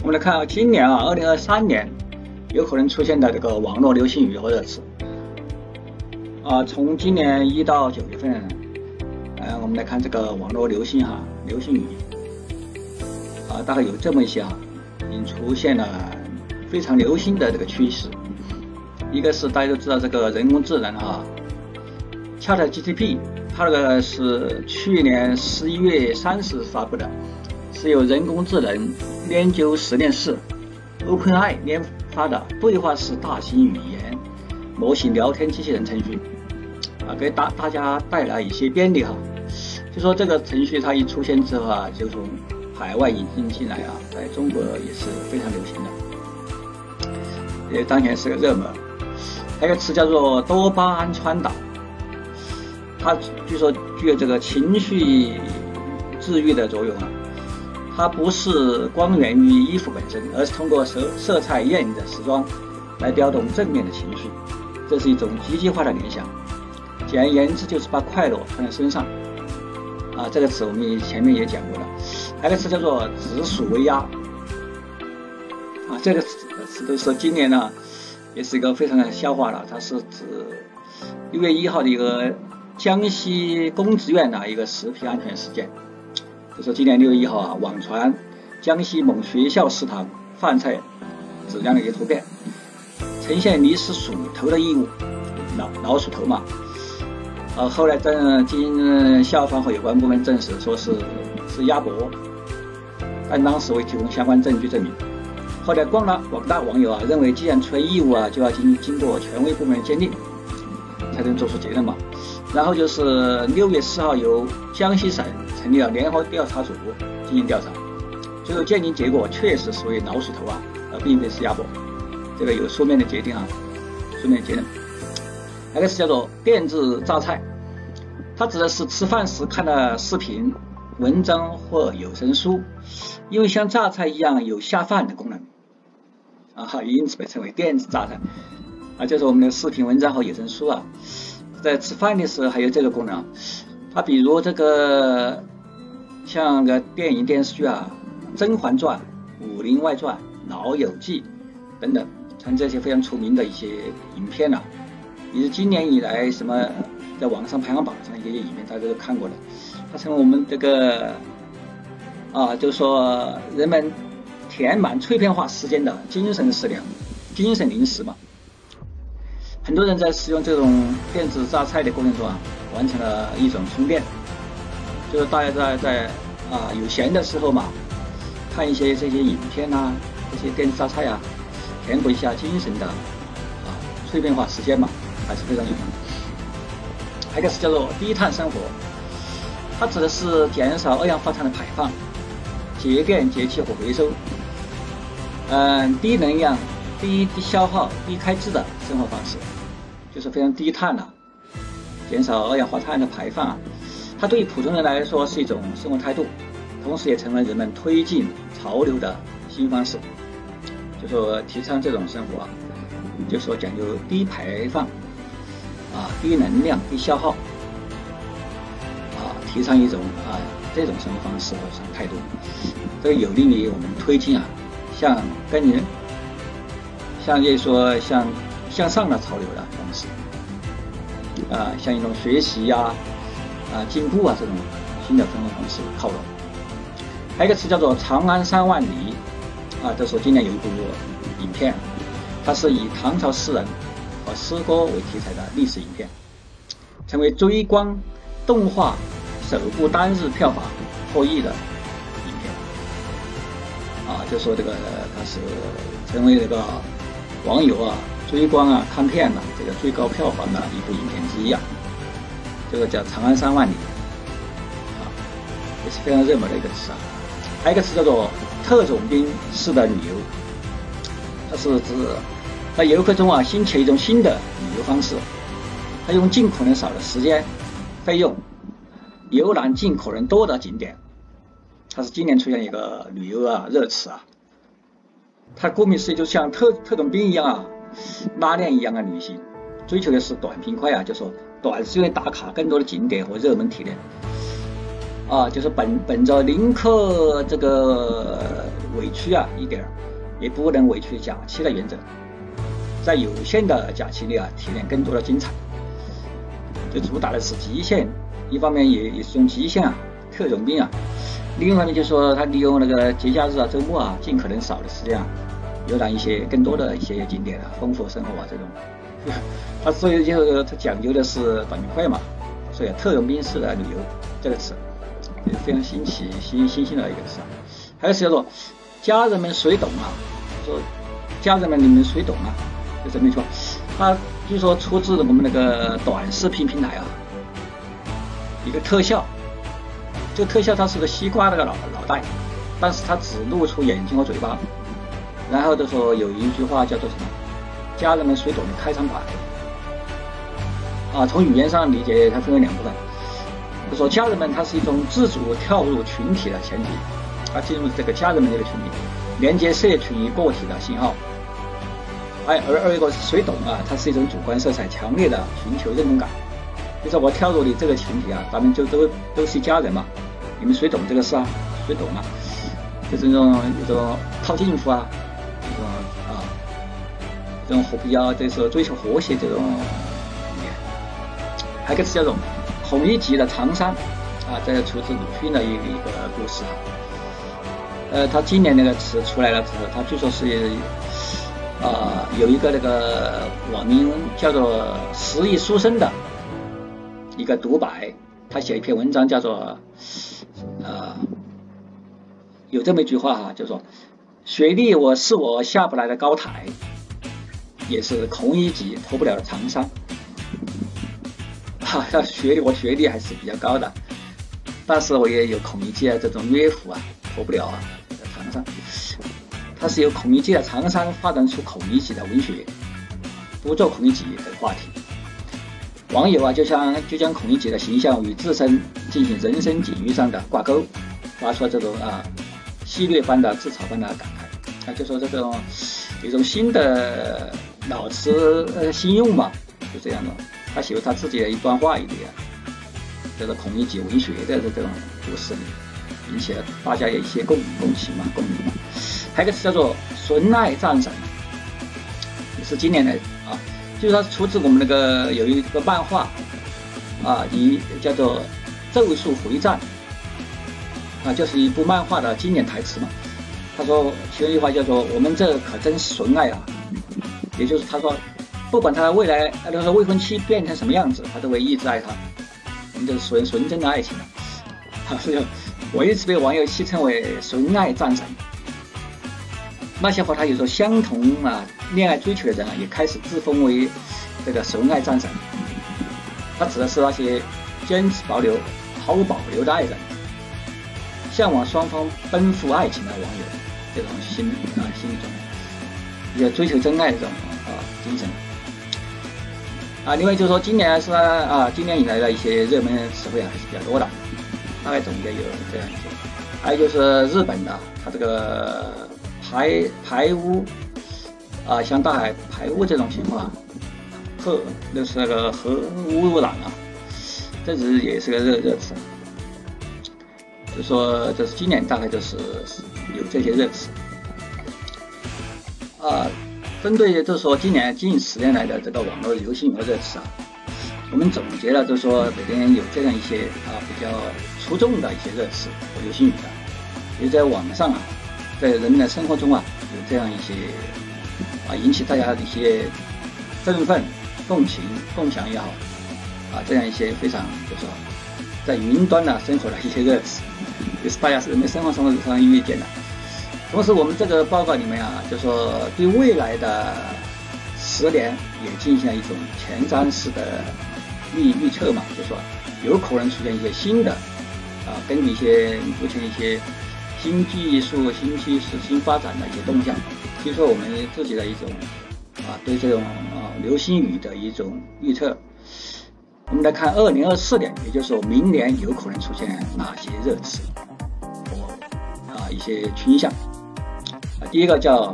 我们来看啊，今年啊，二零二三年有可能出现的这个网络流行语或者词啊，从今年一到九月份，呃，我们来看这个网络流行哈流行语啊，大概有这么一些啊，已经出现了非常流行的这个趋势。一个是大家都知道这个人工智能哈，ChatGPT，它那个是去年十一月三十发布的，是由人工智能研究实验室 OpenAI 研发的对话式大型语言模型聊天机器人程序，啊，给大大家带来一些便利哈。就说这个程序它一出现之后啊，就从海外引进进来啊，在中国也是非常流行的，也当前是个热门。还有个词叫做多巴胺传导，它据说具有这个情绪治愈的作用啊。它不是光源于衣服本身，而是通过色色彩艳丽的时装来调动正面的情绪，这是一种积极化的联想。简而言之，就是把快乐穿在身上啊。这个词我们前面也讲过了。还有个词叫做紫薯微压啊，这个词词都是今年呢。也是一个非常的笑话了，它是指六月一号的一个江西公职院的一个食品安全事件。就说今年六月一号啊，网传江西某学校食堂饭菜质量的一个图片，呈现疑似鼠头的异物，老老鼠头嘛。呃，后来证经校方和有关部门证实，说是是鸭脖，但当时未提供相关证据证明。后来，广大广大网友啊认为，既然出现异物啊，就要经经过权威部门鉴定，才能做出结论嘛。然后就是六月四号，由江西省成立了联合调查组进行调查，最后鉴定结果确实属于老鼠头啊，而并非是鸭脖。这个有书面的决定啊，书面结论。那个是叫做电子榨菜，它指的是吃饭时看的视频、文章或有声书，因为像榨菜一样有下饭的功能。啊哈，因此被称为电子榨菜，啊，就是我们的视频文章和有声书啊，在吃饭的时候还有这个功能。它比如这个像个电影电视剧啊，《甄嬛传》《武林外传》《老友记》等等，像这些非常出名的一些影片呐，也是今年以来什么在网上排行榜上一些影片，大家都看过了。它成为我们这个啊，就是说人们。填满碎片化时间的精神食粮、精神零食嘛。很多人在使用这种电子榨菜的过程中啊，完成了一种充电。就是大家在在啊有闲的时候嘛，看一些这些影片呐，这些电子榨菜啊，填补一下精神的啊碎片化时间嘛，还是非常有用。还有个是叫做低碳生活，它指的是减少二氧化碳的排放，节电节气和回收。嗯，低能量、低消耗、低开支的生活方式，就是非常低碳的，减少二氧化碳的排放啊。它对于普通人来说是一种生活态度，同时也成为人们推进潮流的新方式。就说提倡这种生活啊，就说讲究低排放，啊，低能量、低消耗，啊，提倡一种啊这种生活方式和生活态度，这有利于我们推进啊。像跟人，像就是说像向上的潮流的啊，像一种学习呀，啊，进步啊这种新的生活方式靠拢。还有一个词叫做“长安三万里”，啊，这是今年有一部影片，它是以唐朝诗人和诗歌为题材的历史影片，成为追光动画首部单日票房破亿的影片。啊，就说这个它是成为这个网友啊追光啊看片呐这个最高票房的一部影片之一啊，这个叫《长安三万里》啊，也是非常热门的一个词啊。还有一个词叫做特种兵式的旅游，它是指在游客中啊兴起一种新的旅游方式，它用尽可能少的时间、费用游览尽可能多的景点。它是今年出现一个旅游啊热词啊，它顾名思义就像特特种兵一样啊，拉链一样的旅行，追求的是短平快啊，就说短时间打卡更多的景点和热门体验。啊，就是本本着宁可这个委屈啊一点儿，也不能委屈假期的原则，在有限的假期里啊，体验更多的精彩。就主打的是极限，一方面也也是用极限啊，特种兵啊；另一方面就是说他利用那个节假日啊、周末啊，尽可能少的时间啊，游览一些更多的一些景点啊，丰富生活啊这种。他所以就是他讲究的是短平快嘛，所以特种兵式的旅游这个词。也非常新奇、新新兴的一个词。还有是叫做家人们谁懂啊？说家人们你们谁懂啊？就是没错，他据说出自我们那个短视频平台啊，一个特效。这个特效它是个西瓜那个脑脑袋，但是它只露出眼睛和嘴巴。然后就说有一句话叫做什么？家人们谁懂的开场白。啊，从语言上理解，它分为两部分。就说家人们，它是一种自主跳入群体的前提，啊，进入这个家人们这个群体，连接社群与个体的信号。哎而而一个是谁懂啊？它是一种主观色彩强烈的寻求认同感。就说我跳入你这个群体啊，咱们就都都是一家人嘛，你们谁懂这个事啊？谁懂啊？就是那种一种套近乎，啊，这种和比较就是追求和谐这种。还有个词叫做。孔乙己的长衫啊，这出自鲁迅的一一个故事啊。呃，他今年那个词出来了之后，他据说是啊有一个那个网名叫做“十亿书生”的一个独白，他写一篇文章叫做啊有这么一句话哈，就说学历我是我下不来的高台，也是孔乙己脱不了的长衫。他学历我学历还是比较高的，但是我也有孔乙己啊这种约服啊，脱不了啊长衫。他是由孔乙己的长衫发展出孔乙己的文学，不做孔乙己的话题。网友啊，就像就将孔乙己的形象与自身进行人生境遇上的挂钩，发出这种啊戏谑般的自嘲般的感慨。啊，就说这种一种新的老词呃新用嘛，就这样的。他写了他自己的一段话一点，叫做孔乙己文学的这种故事，引起了大家有一些共共情嘛，共鸣嘛。还有个词叫做纯爱战神，也是今年的啊，就是它出自我们那个有一个漫画啊，一叫做《咒术回战》啊，就是一部漫画的经典台词嘛。他说其中一句话叫做“我们这可真是纯爱啊”，也就是他说。不管他未来，他说未婚妻变成什么样子，他都会一直爱她。我们就是纯纯真的爱情了啊！所以我一直被网友戏称为“纯爱战神”。那些和他有着相同啊恋爱追求的人啊，也开始自封为这个“纯爱战神”。他指的是那些坚持保留、毫无保留的爱人，向往双方奔赴爱情的网友这种心啊心理状态，要追求真爱这种啊精神。啊，另外就是说，今年是啊，今年以来的一些热门词汇啊，还是比较多的，大概总结有这样一些。还有就是日本的，它这个排排污啊，像大海排污这种情况，核就是那个核污染啊，这只是也是个热热词。就说这是今年大概就是有这些热词啊。针对就是说今年近十年来的这个网络流行语热词啊，我们总结了就是说每年有这样一些啊比较出众的一些热词和流行语的，也在网上啊，在人们的生活中啊有这样一些啊引起大家的一些振奋、共情、共享也好啊这样一些非常就是说在云端呢生活的一些热词，也是大家是人们生活中日常遇见的。同时，我们这个报告里面啊，就说对未来的十年也进行了一种前瞻式的预预测嘛，就说有可能出现一些新的啊，根据一些目前一些新技术、新趋势、新发展的一些动向，提出我们自己的一种啊对这种啊流星雨的一种预测。我们来看二零二四年，也就是说明年有可能出现哪些热词和啊一些倾向。第一个叫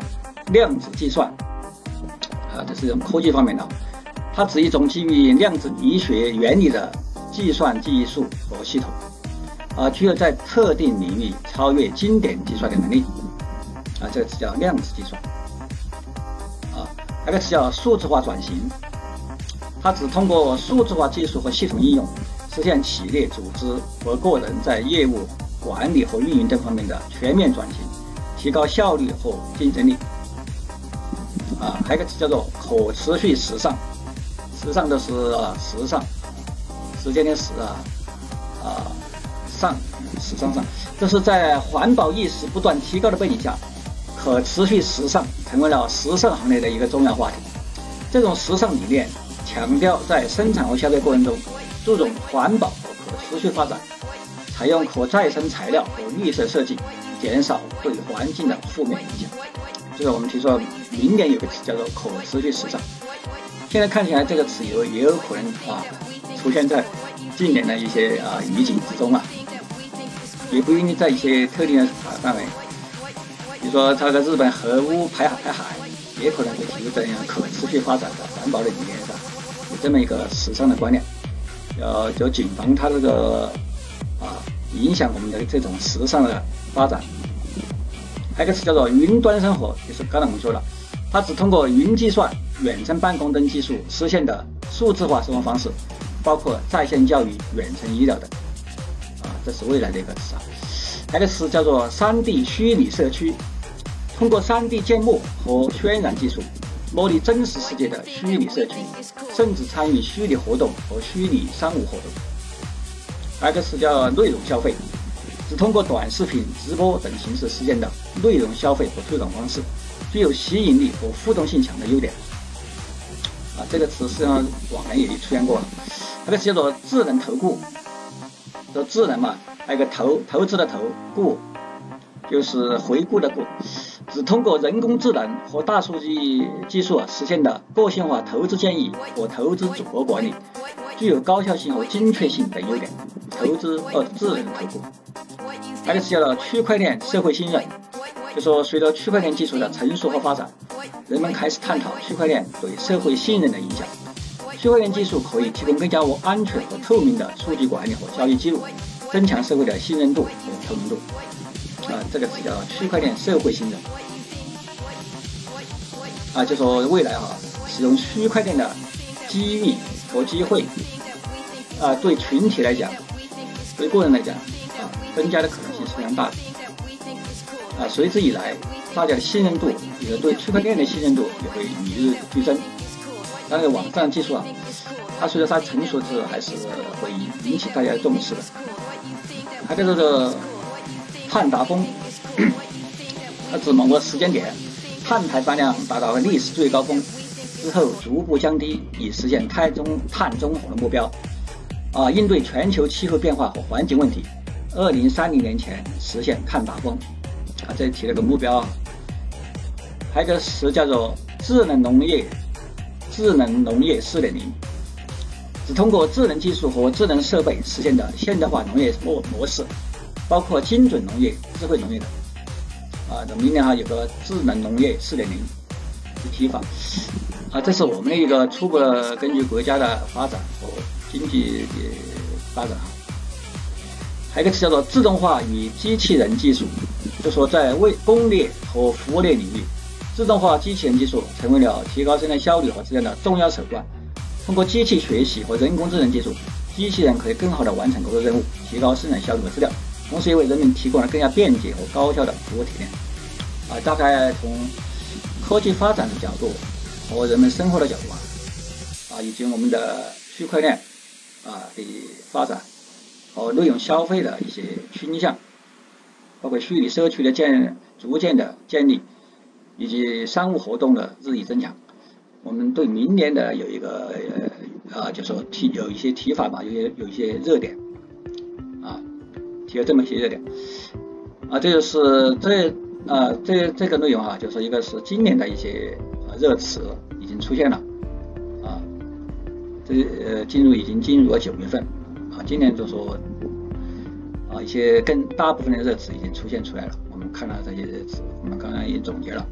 量子计算，啊，这是一种科技方面的，它指一种基于量子力学原理的计算技术和系统，啊，具有在特定领域超越经典计算的能力，啊，这个词叫量子计算，啊，那个词叫数字化转型，它只通过数字化技术和系统应用，实现企业、组织和个人在业务管理和运营等方面的全面转型，提高效率和竞争力，啊，还有个词叫做可持续时尚，时尚的是时尚，时间的时啊，啊。上，时尚上，这是在环保意识不断提高的背景下，可持续时尚成为了时尚行业的一个重要话题。这种时尚理念强调在生产和消费过程中注重环保和可持续发展，采用可再生材料和绿色设计，减少对环境的负面影响。就是我们提出明年有个词叫做可持续时尚，现在看起来这个词有也有可能啊出现在近年的一些啊语境之中啊。也不一定在一些特定的范围，比如说它在日本核污排海排海，也可能会提出这样可持续发展的环保的理念，是吧？有这么一个时尚的观念，要就谨防它这个啊影响我们的这种时尚的发展。还有一个词叫做云端生活，就是刚才我们说了，它只通过云计算、远程办公等技术实现的数字化生活方式，包括在线教育、远程医疗等。啊这是未来的一个词啊，X 叫做 3D 虚拟社区，通过 3D 建模和渲染技术，模拟真实世界的虚拟社区，甚至参与虚拟活动和虚拟商务活动。X 叫内容消费，是通过短视频、直播等形式实现的内容消费和推广方式，具有吸引力和互动性强的优点。啊，这个词实际上往年也出现过了。那个词叫做智能投顾。说智能嘛，还有个投投资的投顾，就是回顾的顾，只通过人工智能和大数据技术啊实现的个性化投资建议和投资组合管理，具有高效性和精确性等优点。投资呃智能投顾，还有个叫做区块链社会信任，就说随着区块链技术的成熟和发展，人们开始探讨区块链对社会信任的影响。区块链技术可以提供更加安全和透明的数据管理和交易记录，增强社会的信任度和透明度。啊，这个词叫区块链社会信任。啊，就说未来哈，使用区块链的机遇和机会，啊，对群体来讲，对个人来讲，啊，增加的可能性非常大的。啊，随之以来，大家的信任度，也对区块链的信任度也会与日俱增。但是网站技术啊，它随着它成熟之后，还是会引起大家的重视的。还有这个碳达峰，它指某个时间点，碳排放量达到了历史最高峰之后，逐步降低，以实现碳中碳中和的目标。啊，应对全球气候变化和环境问题，二零三零年前实现碳达峰。啊，这里提了个目标啊。还有个词叫做智能农业。智能农业4.0，只通过智能技术和智能设备实现的现代化农业模模式，包括精准农业、智慧农业等。啊，这明年哈有个智能农业4.0的提法。啊，这是我们的一个初步的根据国家的发展和经济的发展哈。还有一个词叫做自动化与机器人技术，就说在为工业和服务业领域。自动化机器人技术成为了提高生产效率和质量的重要手段。通过机器学习和人工智能技术，机器人可以更好地完成工作任务，提高生产效率和质量，同时也为人民提供了更加便捷和高效的服务体验。啊，大概从科技发展的角度和人们生活的角度啊，啊，以及我们的区块链啊的发展和内容消费的一些倾向，包括虚拟社区的建逐渐的建立。以及商务活动的日益增强，我们对明年的有一个呃，就说提有一些提法吧，有些有一些热点啊，提了这么一些热点啊，这就是这啊这这个内容啊，就是一个是今年的一些热词已经出现了啊，这呃进入已经进入了九月份，今年就说啊一些更大部分的热词已经出现出来了，我们看了这些热词，我们刚刚也总结了。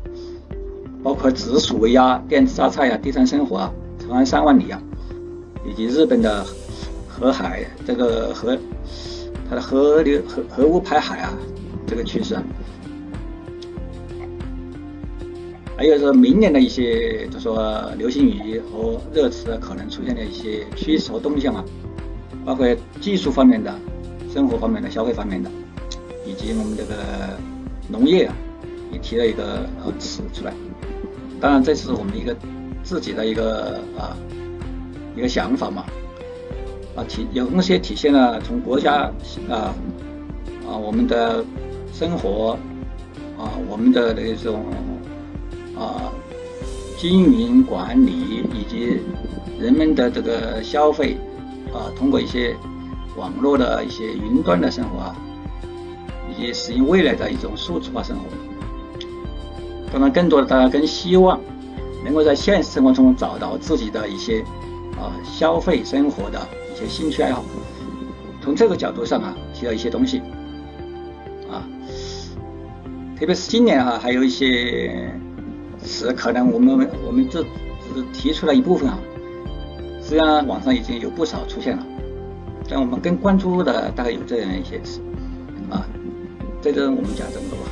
包括紫薯微压、电子榨菜呀、第三生活啊、长安三万里啊，以及日本的河海这个河它的河流核核污排海啊这个趋势啊。还有是明年的一些，就说流行语和热词可能出现的一些趋势和动向啊，包括技术方面的、生活方面的、消费方面的，以及我们这个农业啊，也提了一个呃词出来。当然，这是我们一个自己的一个啊一个想法嘛，啊体有东西体现了从国家啊啊我们的生活啊我们的那种。啊，经营管理以及人们的这个消费啊，通过一些网络的一些云端的生活啊，以及适应未来的一种数字化生活。当然，更多的大家更希望能够在现实生活中找到自己的一些啊消费生活的一些兴趣爱好。从这个角度上啊，提到一些东西啊，特别是今年啊，还有一些。词可能我们我们这只是提出了一部分啊，实际上网上已经有不少出现了，但我们更关注的大概有这样一些词啊，在这我们讲这么多吧。